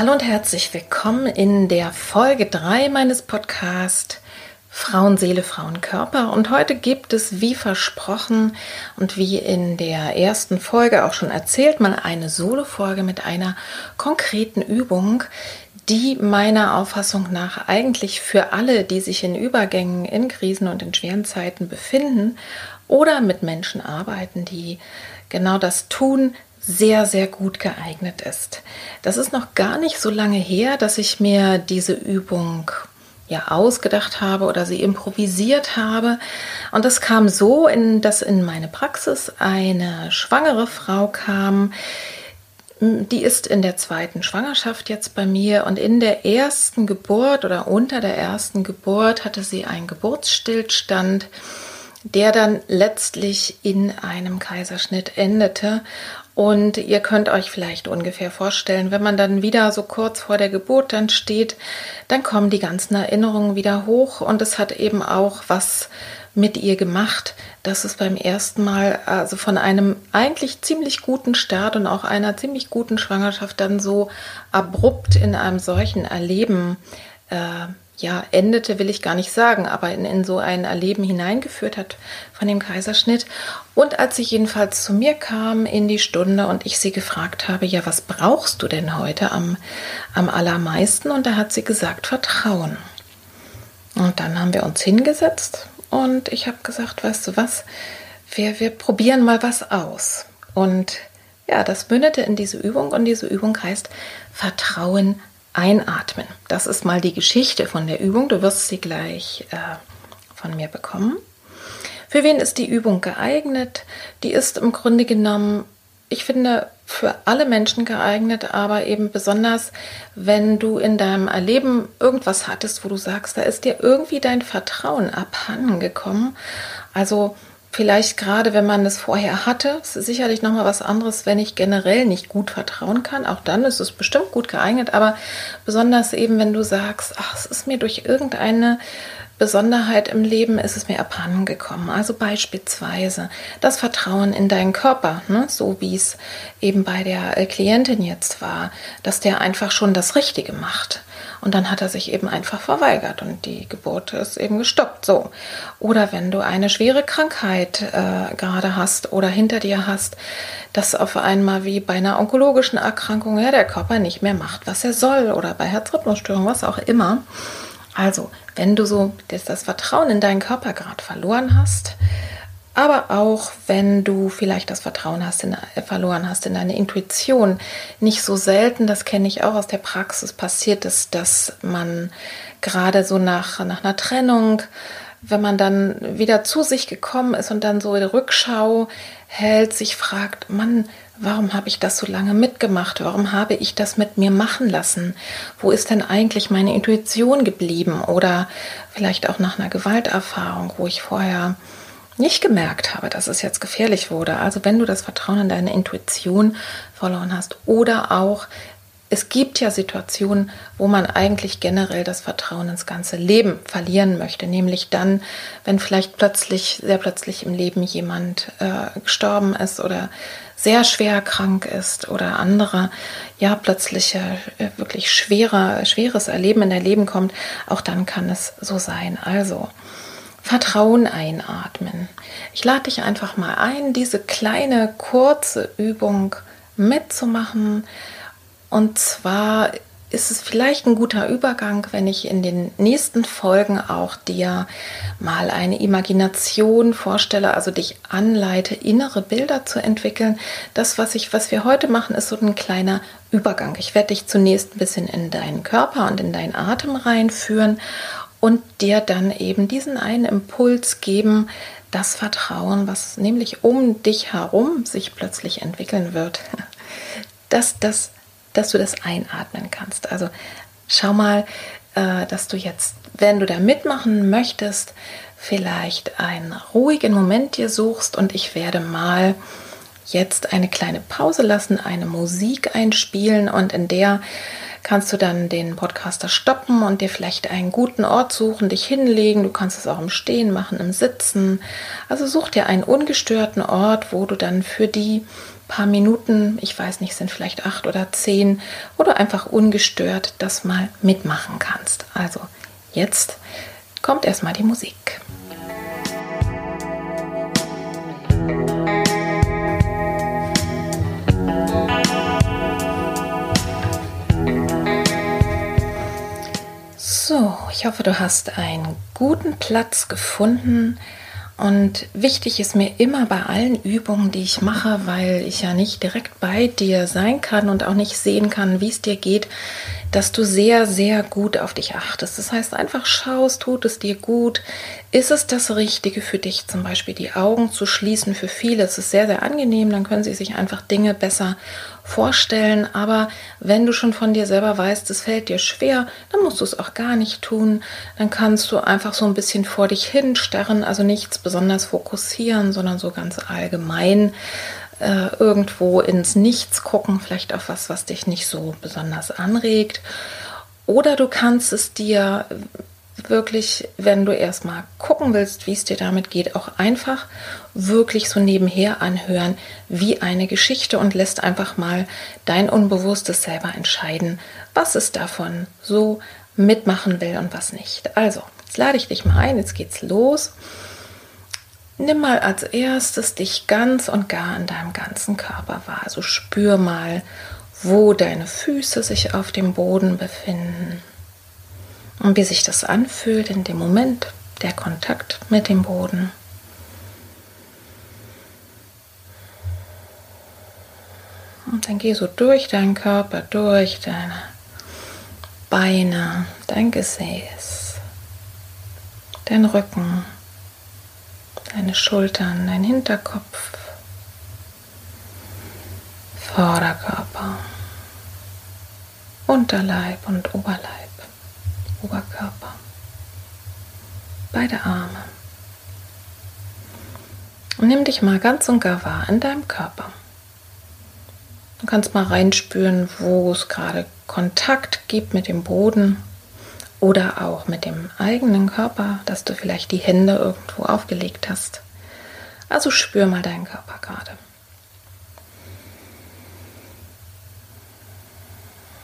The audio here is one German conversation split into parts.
Hallo und herzlich willkommen in der Folge 3 meines Podcasts Frauenseele, Frauenkörper. Und heute gibt es, wie versprochen und wie in der ersten Folge auch schon erzählt, mal eine Solo-Folge mit einer konkreten Übung, die meiner Auffassung nach eigentlich für alle, die sich in Übergängen, in Krisen und in schweren Zeiten befinden oder mit Menschen arbeiten, die genau das tun, sehr, sehr gut geeignet ist. Das ist noch gar nicht so lange her, dass ich mir diese Übung ja ausgedacht habe oder sie improvisiert habe. Und das kam so, in, dass in meine Praxis eine schwangere Frau kam, die ist in der zweiten Schwangerschaft jetzt bei mir und in der ersten Geburt oder unter der ersten Geburt hatte sie einen Geburtsstillstand, der dann letztlich in einem Kaiserschnitt endete. Und ihr könnt euch vielleicht ungefähr vorstellen, wenn man dann wieder so kurz vor der Geburt dann steht, dann kommen die ganzen Erinnerungen wieder hoch. Und es hat eben auch was mit ihr gemacht, dass es beim ersten Mal, also von einem eigentlich ziemlich guten Start und auch einer ziemlich guten Schwangerschaft dann so abrupt in einem solchen Erleben, äh, ja, endete, will ich gar nicht sagen, aber in, in so ein Erleben hineingeführt hat von dem Kaiserschnitt. Und als sie jedenfalls zu mir kam in die Stunde und ich sie gefragt habe, ja, was brauchst du denn heute am, am allermeisten? Und da hat sie gesagt, Vertrauen. Und dann haben wir uns hingesetzt und ich habe gesagt, weißt du was, wir, wir probieren mal was aus. Und ja, das mündete in diese Übung und diese Übung heißt Vertrauen einatmen. Das ist mal die Geschichte von der Übung. Du wirst sie gleich äh, von mir bekommen. Für wen ist die Übung geeignet? Die ist im Grunde genommen, ich finde, für alle Menschen geeignet, aber eben besonders, wenn du in deinem Erleben irgendwas hattest, wo du sagst, da ist dir irgendwie dein Vertrauen abhanden gekommen. Also vielleicht gerade, wenn man es vorher hatte, ist sicherlich noch mal was anderes, wenn ich generell nicht gut vertrauen kann. Auch dann ist es bestimmt gut geeignet, aber besonders eben, wenn du sagst, ach, es ist mir durch irgendeine Besonderheit im Leben ist es mir abhanden gekommen. Also beispielsweise das Vertrauen in deinen Körper, ne? so wie es eben bei der Klientin jetzt war, dass der einfach schon das Richtige macht. Und dann hat er sich eben einfach verweigert und die Geburt ist eben gestoppt. So. Oder wenn du eine schwere Krankheit äh, gerade hast oder hinter dir hast, dass auf einmal wie bei einer onkologischen Erkrankung ja, der Körper nicht mehr macht, was er soll oder bei Herzrhythmusstörungen, was auch immer. Also, wenn du so das, das Vertrauen in deinen Körper gerade verloren hast, aber auch wenn du vielleicht das Vertrauen hast in, äh, verloren hast in deine Intuition, nicht so selten, das kenne ich auch aus der Praxis, passiert es, dass man gerade so nach, nach einer Trennung, wenn man dann wieder zu sich gekommen ist und dann so in Rückschau hält, sich fragt, Mann, Warum habe ich das so lange mitgemacht? Warum habe ich das mit mir machen lassen? Wo ist denn eigentlich meine Intuition geblieben? Oder vielleicht auch nach einer Gewalterfahrung, wo ich vorher nicht gemerkt habe, dass es jetzt gefährlich wurde. Also wenn du das Vertrauen in deine Intuition verloren hast oder auch es gibt ja Situationen, wo man eigentlich generell das Vertrauen ins ganze Leben verlieren möchte, nämlich dann, wenn vielleicht plötzlich, sehr plötzlich im Leben jemand äh, gestorben ist oder sehr schwer krank ist oder andere, ja, plötzlich äh, wirklich schwerer, schweres Erleben in dein Leben kommt, auch dann kann es so sein. Also, Vertrauen einatmen. Ich lade dich einfach mal ein, diese kleine kurze Übung mitzumachen Und zwar ist es vielleicht ein guter Übergang, wenn ich in den nächsten Folgen auch dir mal eine Imagination vorstelle, also dich anleite, innere Bilder zu entwickeln. Das, was ich, was wir heute machen, ist so ein kleiner Übergang. Ich werde dich zunächst ein bisschen in deinen Körper und in deinen Atem reinführen und dir dann eben diesen einen Impuls geben, das Vertrauen, was nämlich um dich herum sich plötzlich entwickeln wird, dass, das, dass du das einatmen kannst. Also schau mal, äh, dass du jetzt, wenn du da mitmachen möchtest, vielleicht einen ruhigen Moment dir suchst und ich werde mal jetzt eine kleine Pause lassen, eine Musik einspielen und in der kannst du dann den Podcaster stoppen und dir vielleicht einen guten Ort suchen, dich hinlegen. Du kannst es auch im Stehen machen, im Sitzen. Also such dir einen ungestörten Ort, wo du dann für die paar Minuten, ich weiß nicht, sind vielleicht acht oder zehn, wo du einfach ungestört das mal mitmachen kannst. Also jetzt kommt erstmal die Musik. Ich hoffe, du hast einen guten Platz gefunden. Und wichtig ist mir immer bei allen Übungen, die ich mache, weil ich ja nicht direkt bei dir sein kann und auch nicht sehen kann, wie es dir geht, dass du sehr, sehr gut auf dich achtest. Das heißt, einfach schaust, tut es dir gut? Ist es das Richtige für dich, zum Beispiel die Augen zu schließen? Für viele ist es sehr, sehr angenehm, dann können sie sich einfach Dinge besser vorstellen. Aber wenn du schon von dir selber weißt, es fällt dir schwer, dann musst du es auch gar nicht tun. Dann kannst du einfach so ein bisschen vor dich hin starren, also nichts besonders fokussieren, sondern so ganz allgemein äh, irgendwo ins Nichts gucken, vielleicht auf was, was dich nicht so besonders anregt. Oder du kannst es dir wirklich, wenn du erstmal gucken willst, wie es dir damit geht, auch einfach wirklich so nebenher anhören wie eine Geschichte und lässt einfach mal dein Unbewusstes selber entscheiden, was es davon so mitmachen will und was nicht. Also, jetzt lade ich dich mal ein, jetzt geht's los. Nimm mal als erstes dich ganz und gar in deinem ganzen Körper wahr. Also spür mal, wo deine Füße sich auf dem Boden befinden und wie sich das anfühlt in dem Moment, der Kontakt mit dem Boden. Und dann geh so durch deinen Körper, durch deine Beine, dein Gesäß, dein Rücken deine Schultern, dein Hinterkopf, Vorderkörper, Unterleib und Oberleib, Oberkörper, beide Arme. Und nimm dich mal ganz und gar wahr in deinem Körper. Du kannst mal reinspüren, wo es gerade Kontakt gibt mit dem Boden oder auch mit dem eigenen Körper, dass du vielleicht die Hände irgendwo aufgelegt hast. Also spür mal deinen Körper gerade.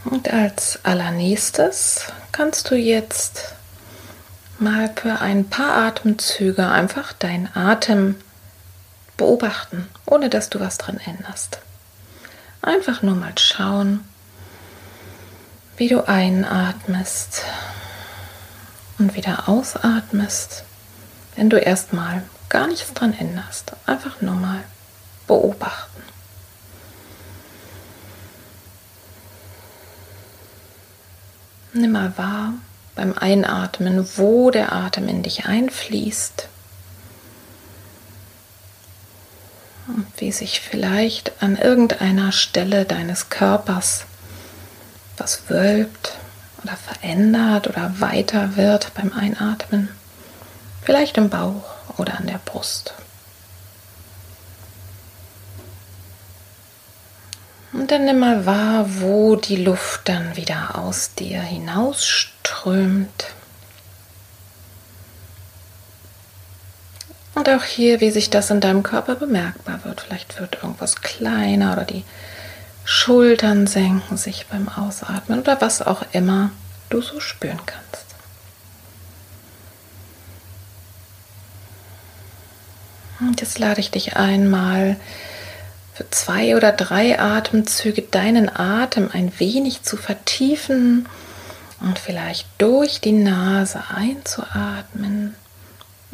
Und als allernächstes kannst du jetzt mal für ein paar Atemzüge einfach deinen Atem beobachten, ohne dass du was dran änderst. Einfach nur mal schauen, wie du einatmest und wieder ausatmest, wenn du erstmal gar nichts dran änderst. Einfach nur mal beobachten. Nimm mal wahr beim Einatmen, wo der Atem in dich einfließt und wie sich vielleicht an irgendeiner Stelle deines Körpers was wölbt oder verändert oder weiter wird beim Einatmen. Vielleicht im Bauch oder an der Brust. Und dann nimm mal wahr, wo die Luft dann wieder aus dir hinausströmt. Und auch hier, wie sich das in deinem Körper bemerkbar wird. Vielleicht wird irgendwas kleiner oder die Schultern senken sich beim Ausatmen oder was auch immer du so spüren kannst. Und jetzt lade ich dich einmal für zwei oder drei Atemzüge deinen Atem ein wenig zu vertiefen und vielleicht durch die Nase einzuatmen.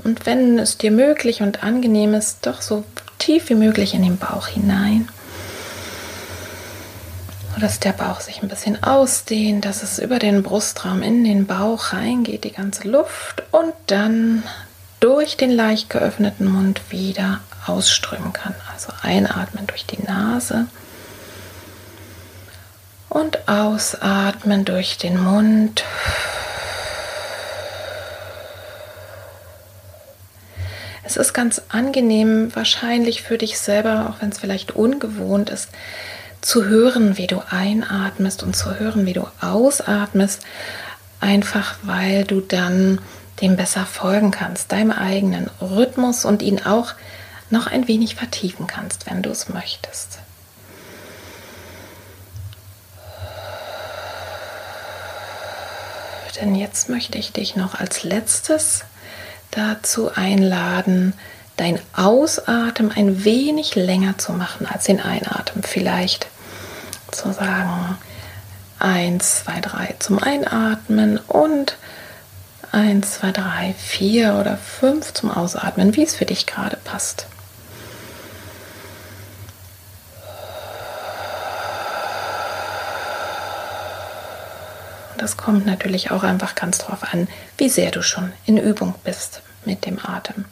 Und wenn es dir möglich und angenehm ist, doch so tief wie möglich in den Bauch hinein. Dass der Bauch sich ein bisschen ausdehnt, dass es über den Brustraum in den Bauch reingeht, die ganze Luft und dann durch den leicht geöffneten Mund wieder ausströmen kann. Also einatmen durch die Nase und ausatmen durch den Mund. Es ist ganz angenehm, wahrscheinlich für dich selber, auch wenn es vielleicht ungewohnt ist, zu hören, wie du einatmest und zu hören, wie du ausatmest, einfach weil du dann dem besser folgen kannst, deinem eigenen Rhythmus und ihn auch noch ein wenig vertiefen kannst, wenn du es möchtest. Denn jetzt möchte ich dich noch als letztes dazu einladen, dein Ausatmen ein wenig länger zu machen als den Einatmen. Vielleicht zu sagen 1, 2, 3 zum Einatmen und 1, 2, 3, 4 oder 5 zum Ausatmen, wie es für dich gerade passt. Das kommt natürlich auch einfach ganz drauf an, wie sehr du schon in Übung bist mit dem Atem.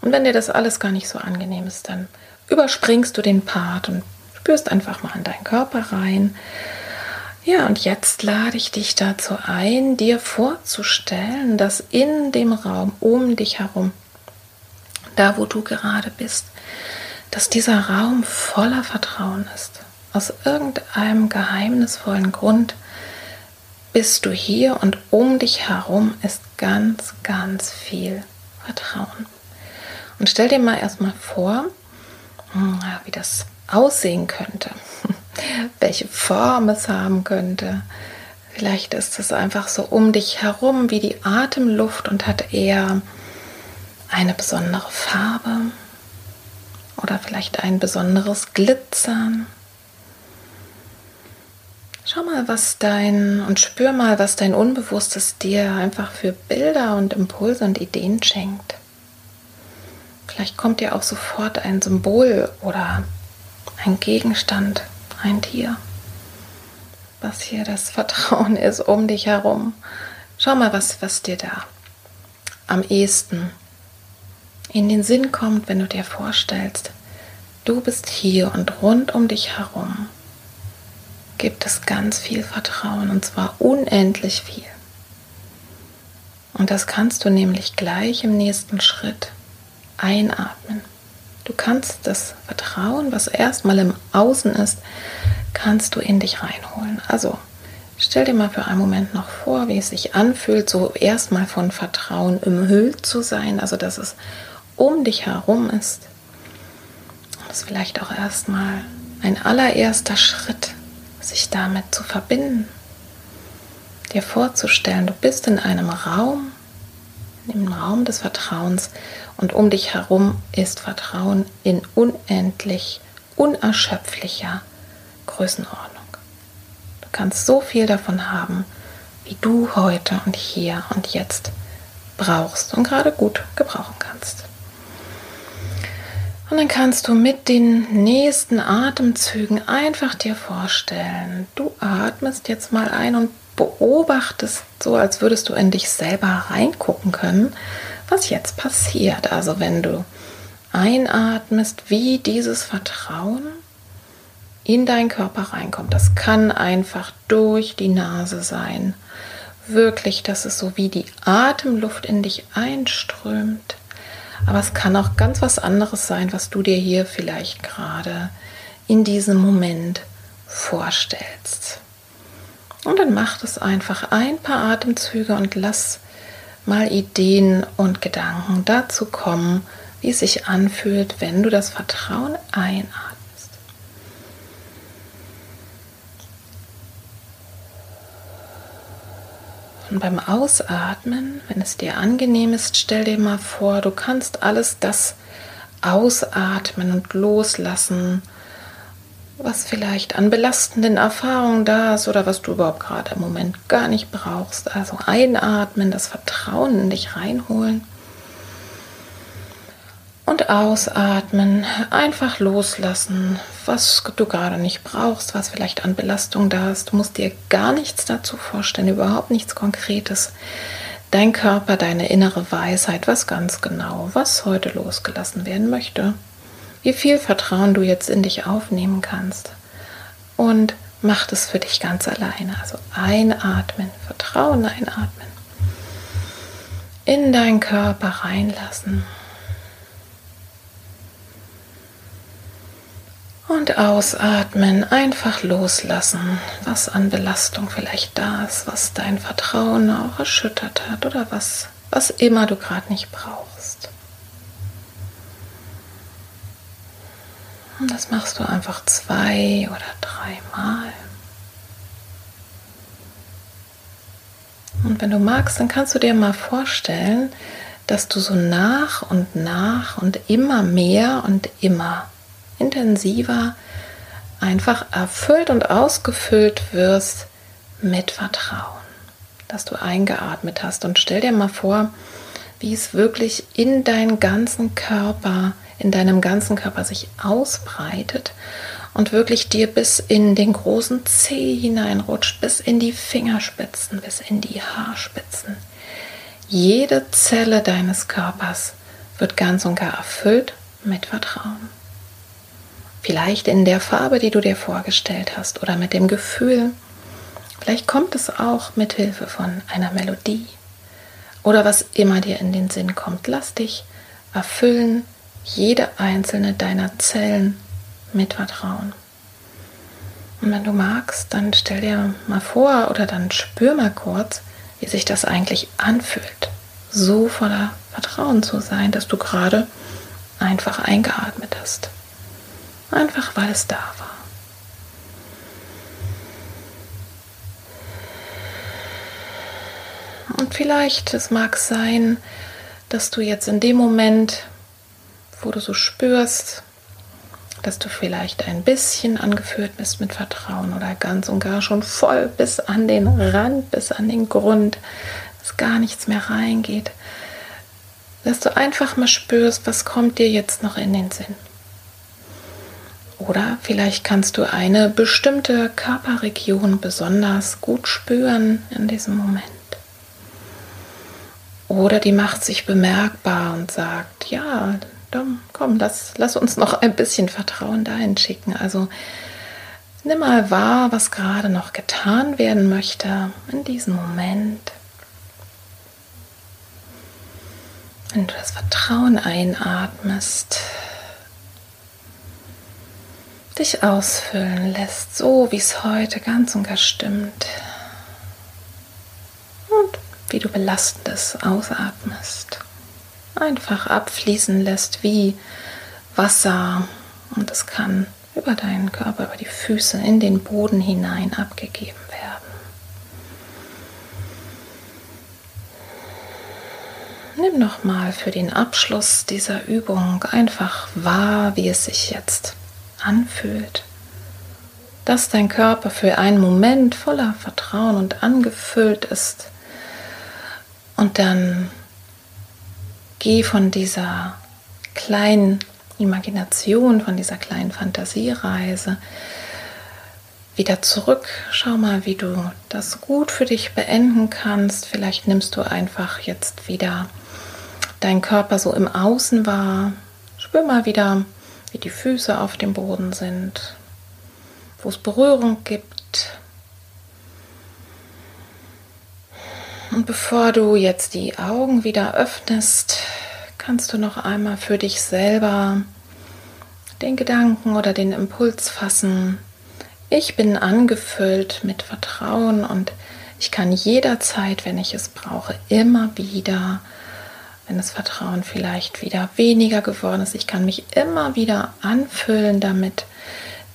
Und wenn dir das alles gar nicht so angenehm ist, dann überspringst du den Part und spürst einfach mal in deinen Körper rein. Ja, und jetzt lade ich dich dazu ein, dir vorzustellen, dass in dem Raum um dich herum, da wo du gerade bist, dass dieser Raum voller Vertrauen ist. Aus irgendeinem geheimnisvollen Grund bist du hier und um dich herum ist ganz, ganz viel Vertrauen. Und stell dir mal erstmal vor, hm, wie das aussehen könnte, welche Form es haben könnte. Vielleicht ist es einfach so um dich herum wie die Atemluft und hat eher eine besondere Farbe oder vielleicht ein besonderes Glitzern Schau mal, was dein und spür mal, was dein Unbewusstes dir einfach für Bilder und Impulse und Ideen schenkt. Vielleicht kommt dir auch sofort ein Symbol oder ein Gegenstand, ein Tier, was hier das Vertrauen ist um dich herum. Schau mal, was, was dir da am ehesten in den Sinn kommt, wenn du dir vorstellst, du bist hier und rund um dich herum gibt es ganz viel Vertrauen und zwar unendlich viel. Und das kannst du nämlich gleich im nächsten Schritt einatmen. Du kannst das Vertrauen, was erstmal im Außen ist, kannst du in dich reinholen. Also stell dir mal für einen Moment noch vor, wie es sich anfühlt, so erstmal von Vertrauen umhüllt zu sein, also dass es um dich herum ist. Das ist vielleicht auch erstmal ein allererster Schritt sich damit zu verbinden, dir vorzustellen, du bist in einem Raum, im Raum des Vertrauens und um dich herum ist Vertrauen in unendlich, unerschöpflicher Größenordnung. Du kannst so viel davon haben, wie du heute und hier und jetzt brauchst und gerade gut gebrauchen kannst. Und dann kannst du mit den nächsten Atemzügen einfach dir vorstellen, du atmest jetzt mal ein und beobachtest so, als würdest du in dich selber reingucken können, was jetzt passiert. Also wenn du einatmest, wie dieses Vertrauen in deinen Körper reinkommt. Das kann einfach durch die Nase sein. Wirklich, dass es so wie die Atemluft in dich einströmt aber es kann auch ganz was anderes sein, was du dir hier vielleicht gerade in diesem Moment vorstellst. Und dann mach das einfach ein paar Atemzüge und lass mal Ideen und Gedanken dazu kommen, wie es sich anfühlt, wenn du das Vertrauen einatmest. Und beim Ausatmen, wenn es dir angenehm ist, stell dir mal vor, du kannst alles das ausatmen und loslassen, was vielleicht an belastenden Erfahrungen da ist oder was du überhaupt gerade im Moment gar nicht brauchst. Also einatmen, das Vertrauen in dich reinholen. Und ausatmen, einfach loslassen, was du gerade nicht brauchst, was vielleicht an Belastung da ist. Du musst dir gar nichts dazu vorstellen, überhaupt nichts Konkretes. Dein Körper, deine innere Weisheit, was ganz genau, was heute losgelassen werden möchte. Wie viel Vertrauen du jetzt in dich aufnehmen kannst. Und mach das für dich ganz alleine. Also einatmen, Vertrauen einatmen. In deinen Körper reinlassen. Und ausatmen, einfach loslassen, was an Belastung vielleicht da ist, was dein Vertrauen auch erschüttert hat oder was, was immer du gerade nicht brauchst. Und das machst du einfach zwei oder dreimal. Und wenn du magst, dann kannst du dir mal vorstellen, dass du so nach und nach und immer mehr und immer intensiver einfach erfüllt und ausgefüllt wirst mit Vertrauen, dass du eingeatmet hast. Und stell dir mal vor, wie es wirklich in deinen ganzen Körper, in deinem ganzen Körper sich ausbreitet und wirklich dir bis in den großen Zeh hineinrutscht, bis in die Fingerspitzen, bis in die Haarspitzen. Jede Zelle deines Körpers wird ganz und gar erfüllt mit Vertrauen. Vielleicht in der Farbe, die du dir vorgestellt hast oder mit dem Gefühl. Vielleicht kommt es auch mit Hilfe von einer Melodie oder was immer dir in den Sinn kommt. Lass dich erfüllen, jede einzelne deiner Zellen mit Vertrauen. Und wenn du magst, dann stell dir mal vor oder dann spür mal kurz, wie sich das eigentlich anfühlt, so voller Vertrauen zu sein, dass du gerade einfach eingeatmet hast. Einfach weil es da war. Und vielleicht, es mag sein, dass du jetzt in dem Moment, wo du so spürst, dass du vielleicht ein bisschen angeführt bist mit Vertrauen oder ganz und gar schon voll bis an den Rand, bis an den Grund, dass gar nichts mehr reingeht, dass du einfach mal spürst, was kommt dir jetzt noch in den Sinn. Oder vielleicht kannst du eine bestimmte Körperregion besonders gut spüren in diesem Moment. Oder die macht sich bemerkbar und sagt, ja, komm, lass, lass uns noch ein bisschen Vertrauen dahin schicken. Also nimm mal wahr, was gerade noch getan werden möchte in diesem Moment. Wenn du das Vertrauen einatmest, dich ausfüllen lässt, so wie es heute ganz und gar stimmt. Und wie du Belastendes ausatmest. Einfach abfließen lässt wie Wasser und es kann über deinen Körper, über die Füße in den Boden hinein abgegeben werden. Nimm nochmal für den Abschluss dieser Übung einfach wahr, wie es sich jetzt anfühlt, dass dein Körper für einen Moment voller Vertrauen und angefüllt ist. Und dann geh von dieser kleinen Imagination, von dieser kleinen Fantasiereise wieder zurück. Schau mal, wie du das gut für dich beenden kannst. Vielleicht nimmst du einfach jetzt wieder deinen Körper so im Außen wahr. Spür mal wieder, wie die Füße auf dem Boden sind, wo es Berührung gibt. Und bevor du jetzt die Augen wieder öffnest, kannst du noch einmal für dich selber den Gedanken oder den Impuls fassen. Ich bin angefüllt mit Vertrauen und ich kann jederzeit, wenn ich es brauche, immer wieder wenn das Vertrauen vielleicht wieder weniger geworden ist. Ich kann mich immer wieder anfüllen damit,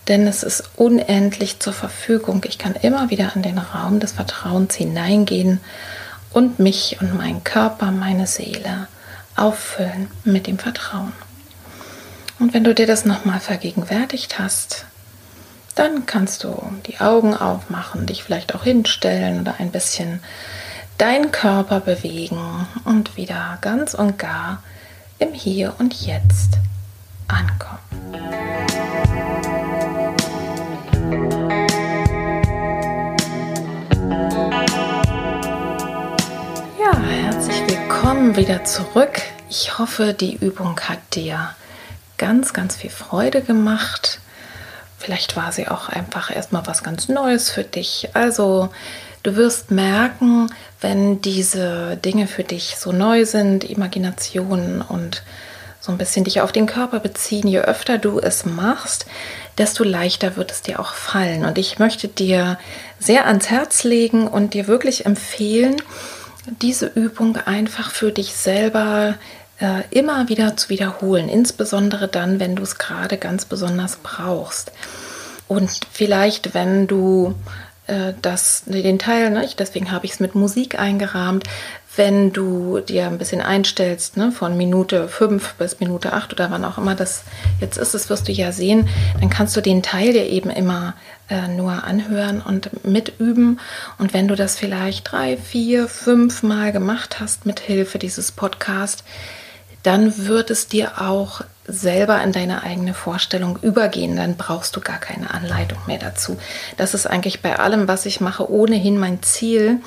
denn es ist unendlich zur Verfügung. Ich kann immer wieder in den Raum des Vertrauens hineingehen und mich und meinen Körper, meine Seele auffüllen mit dem Vertrauen. Und wenn du dir das nochmal vergegenwärtigt hast, Dann kannst du die Augen aufmachen, dich vielleicht auch hinstellen oder ein bisschen deinen Körper bewegen und wieder ganz und gar im Hier und Jetzt ankommen. Ja, herzlich willkommen wieder zurück. Ich hoffe, die Übung hat dir ganz, ganz viel Freude gemacht. Vielleicht war sie auch einfach erstmal was ganz Neues für dich. Also du wirst merken, wenn diese Dinge für dich so neu sind, Imaginationen und so ein bisschen dich auf den Körper beziehen, je öfter du es machst, desto leichter wird es dir auch fallen. Und ich möchte dir sehr ans Herz legen und dir wirklich empfehlen, diese Übung einfach für dich selber äh, immer wieder zu wiederholen, insbesondere dann, wenn du es gerade ganz besonders brauchst. Und vielleicht, wenn du das, den Teil, ne, deswegen habe ich es mit Musik eingerahmt, wenn du dir ein bisschen einstellst, ne, von Minute 5 bis Minute 8 oder wann auch immer das jetzt ist, das wirst du ja sehen, dann kannst du den Teil dir eben immer äh, nur anhören und mitüben. Und wenn du das vielleicht drei, vier, fünf Mal gemacht hast mit Hilfe dieses Podcasts, dann wird es dir auch selber in deine eigene Vorstellung übergehen. Dann brauchst du gar keine Anleitung mehr dazu. Das ist eigentlich bei allem, was ich mache, ohnehin mein Ziel,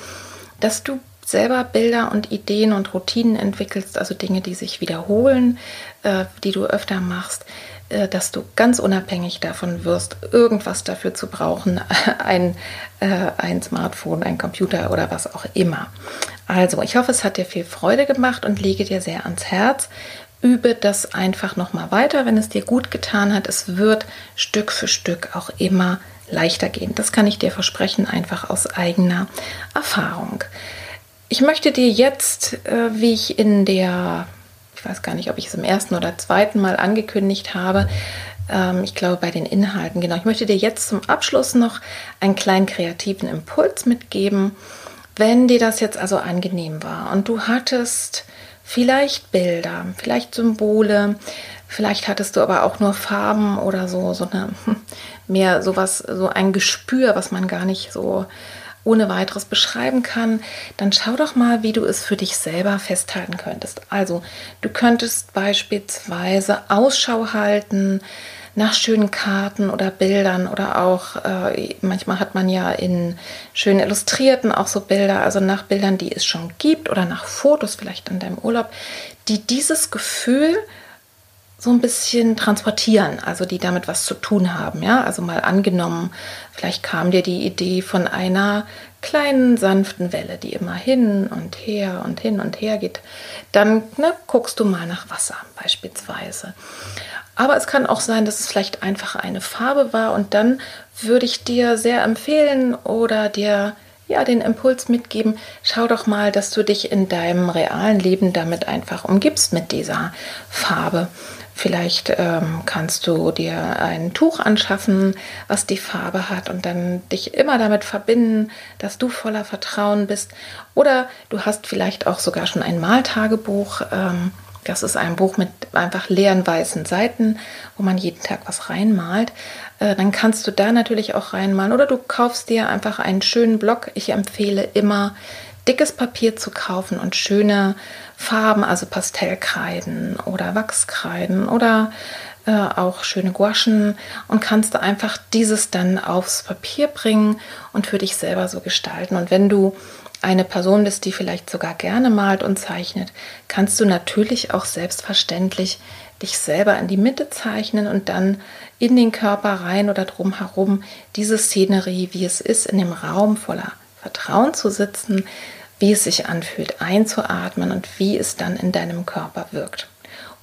dass du selber Bilder und Ideen und Routinen entwickelst, also Dinge, die sich wiederholen, äh, die du öfter machst, äh, dass du ganz unabhängig davon wirst, irgendwas dafür zu brauchen, ein, äh, ein Smartphone, ein Computer oder was auch immer. Also, ich hoffe, es hat dir viel Freude gemacht und lege dir sehr ans Herz. Übe das einfach nochmal weiter, wenn es dir gut getan hat. Es wird Stück für Stück auch immer leichter gehen. Das kann ich dir versprechen, einfach aus eigener Erfahrung. Ich möchte dir jetzt, äh, wie ich in der, ich weiß gar nicht, ob ich es im ersten oder zweiten Mal angekündigt habe, ähm, ich glaube bei den Inhalten, genau, ich möchte dir jetzt zum Abschluss noch einen kleinen kreativen Impuls mitgeben. Wenn dir das jetzt also angenehm war und du hattest vielleicht Bilder, vielleicht Symbole, vielleicht hattest du aber auch nur Farben oder so, so eine mehr sowas, so ein Gespür, was man gar nicht so ohne weiteres beschreiben kann, dann schau doch mal, wie du es für dich selber festhalten könntest. Also, du könntest beispielsweise Ausschau halten nach schönen Karten oder Bildern oder auch, äh, manchmal hat man ja in schön illustrierten auch so Bilder, also nach Bildern, die es schon gibt oder nach Fotos vielleicht in deinem Urlaub, die dieses Gefühl so ein bisschen transportieren, also die damit was zu tun haben. Ja, also mal angenommen, vielleicht kam dir die Idee von einer kleinen sanften Welle, die immer hin und her und hin und her geht. Dann ne, guckst du mal nach Wasser beispielsweise. Aber es kann auch sein, dass es vielleicht einfach eine Farbe war und dann würde ich dir sehr empfehlen oder dir ja den Impuls mitgeben, schau doch mal, dass du dich in deinem realen Leben damit einfach umgibst mit dieser Farbe. Vielleicht ähm, kannst du dir ein Tuch anschaffen, was die Farbe hat und dann dich immer damit verbinden, dass du voller Vertrauen bist. Oder du hast vielleicht auch sogar schon ein Maltagebuch. Ähm, das ist ein Buch mit einfach leeren weißen Seiten, wo man jeden Tag was reinmalt. Äh, dann kannst du da natürlich auch reinmalen. Oder du kaufst dir einfach einen schönen Block. Ich empfehle immer dickes Papier zu kaufen und schöne Farben, also Pastellkreiden oder Wachskreiden oder äh, auch schöne Gouachen und kannst du einfach dieses dann aufs Papier bringen und für dich selber so gestalten. Und wenn du eine Person bist, die vielleicht sogar gerne malt und zeichnet, kannst du natürlich auch selbstverständlich dich selber in die Mitte zeichnen und dann in den Körper rein oder drumherum diese Szenerie, wie es ist, in dem Raum voller Vertrauen zu sitzen, wie es sich anfühlt, einzuatmen und wie es dann in deinem Körper wirkt.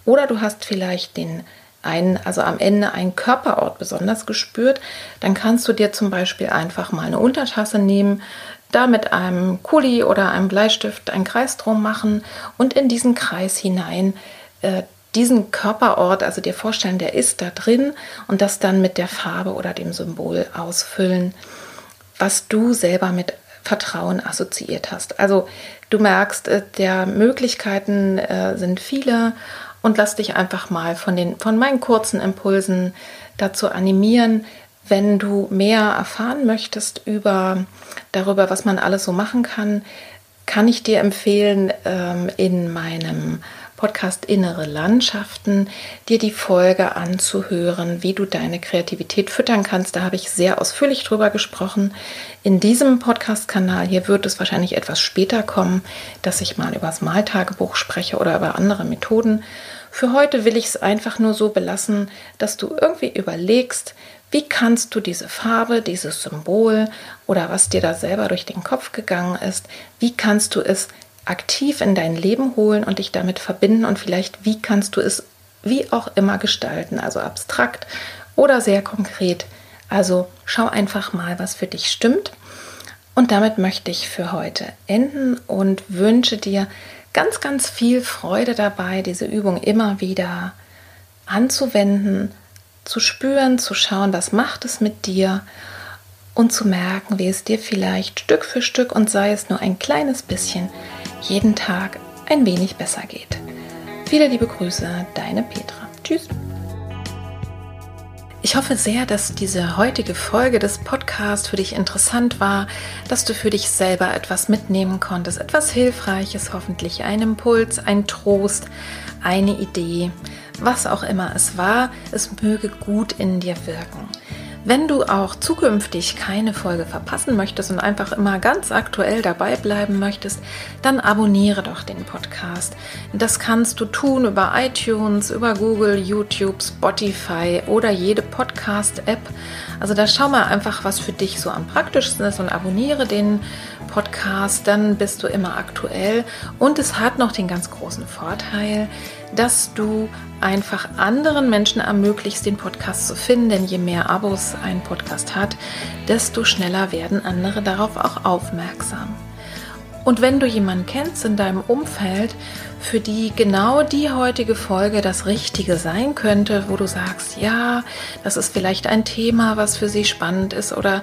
Oder du hast vielleicht den einen, also am Ende einen Körperort besonders gespürt, dann kannst du dir zum Beispiel einfach mal eine Untertasse nehmen, da mit einem Kuli oder einem Bleistift einen Kreis drum machen und in diesen Kreis hinein äh, diesen Körperort, also dir vorstellen, der ist da drin und das dann mit der Farbe oder dem Symbol ausfüllen, was du selber mit Vertrauen assoziiert hast. Also du merkst, äh, der Möglichkeiten äh, sind viele und lass dich einfach mal von, den, von meinen kurzen Impulsen dazu animieren, Wenn du mehr erfahren möchtest über darüber, was man alles so machen kann, kann ich dir empfehlen, ähm, in meinem Podcast Innere Landschaften dir die Folge anzuhören, wie du deine Kreativität füttern kannst. Da habe ich sehr ausführlich drüber gesprochen. In diesem Podcast-Kanal hier wird es wahrscheinlich etwas später kommen, dass ich mal über das Maltagebuch spreche oder über andere Methoden. Für heute will ich es einfach nur so belassen, dass du irgendwie überlegst, wie kannst du diese Farbe, dieses Symbol oder was dir da selber durch den Kopf gegangen ist, wie kannst du es aktiv in dein Leben holen und dich damit verbinden und vielleicht wie kannst du es wie auch immer gestalten, also abstrakt oder sehr konkret. Also schau einfach mal, was für dich stimmt. Und damit möchte ich für heute enden und wünsche dir ganz, ganz viel Freude dabei, diese Übung immer wieder anzuwenden zu spüren, zu schauen, was macht es mit dir und zu merken, wie es dir vielleicht Stück für Stück und sei es nur ein kleines bisschen jeden Tag ein wenig besser geht. Viele liebe Grüße, deine Petra. Tschüss. Ich hoffe sehr, dass diese heutige Folge des Podcasts für dich interessant war, dass du für dich selber etwas mitnehmen konntest, etwas Hilfreiches, hoffentlich ein Impuls, ein Trost, eine Idee was auch immer es war, es möge gut in dir wirken. Wenn du auch zukünftig keine Folge verpassen möchtest und einfach immer ganz aktuell dabei bleiben möchtest, dann abonniere doch den Podcast. Das kannst du tun über iTunes, über Google, YouTube, Spotify oder jede Podcast-App. Also da schau mal einfach, was für dich so am praktischsten ist und abonniere den Podcast, dann bist du immer aktuell. Und es hat noch den ganz großen Vorteil, dass du einfach anderen Menschen ermöglichst, den Podcast zu finden. Denn je mehr Abos ein Podcast hat, desto schneller werden andere darauf auch aufmerksam. Und wenn du jemanden kennst in deinem Umfeld, für die genau die heutige Folge das Richtige sein könnte, wo du sagst, ja, das ist vielleicht ein Thema, was für sie spannend ist oder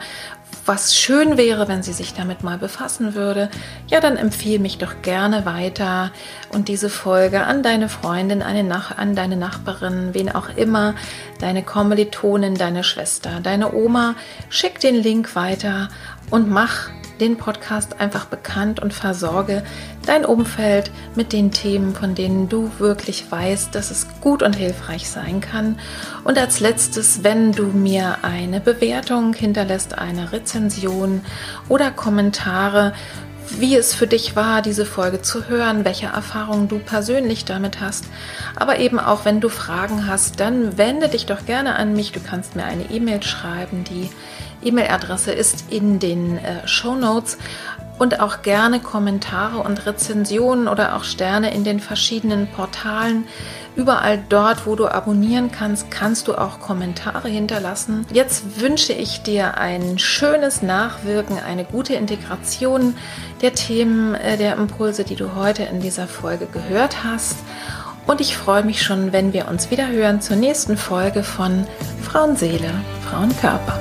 was schön wäre, wenn sie sich damit mal befassen würde, ja, dann empfehle mich doch gerne weiter und diese Folge an deine Freundin, an deine Nachbarin, wen auch immer, deine Kommilitonin, deine Schwester, deine Oma. Schick den Link weiter und mach den Podcast einfach bekannt und versorge dein Umfeld mit den Themen, von denen du wirklich weißt, dass es gut und hilfreich sein kann. Und als letztes, wenn du mir eine Bewertung hinterlässt, eine Rezension oder Kommentare, wie es für dich war, diese Folge zu hören, welche Erfahrungen du persönlich damit hast. Aber eben auch, wenn du Fragen hast, dann wende dich doch gerne an mich. Du kannst mir eine E-Mail schreiben. Die E-Mail-Adresse ist in den äh, Show Notes und auch gerne Kommentare und Rezensionen oder auch Sterne in den verschiedenen Portalen. Überall dort, wo du abonnieren kannst, kannst du auch Kommentare hinterlassen. Jetzt wünsche ich dir ein schönes Nachwirken, eine gute Integration der Themen, äh, der Impulse, die du heute in dieser Folge gehört hast. Und ich freue mich schon, wenn wir uns wieder hören zur nächsten Folge von Frauenseele, Frauenkörper.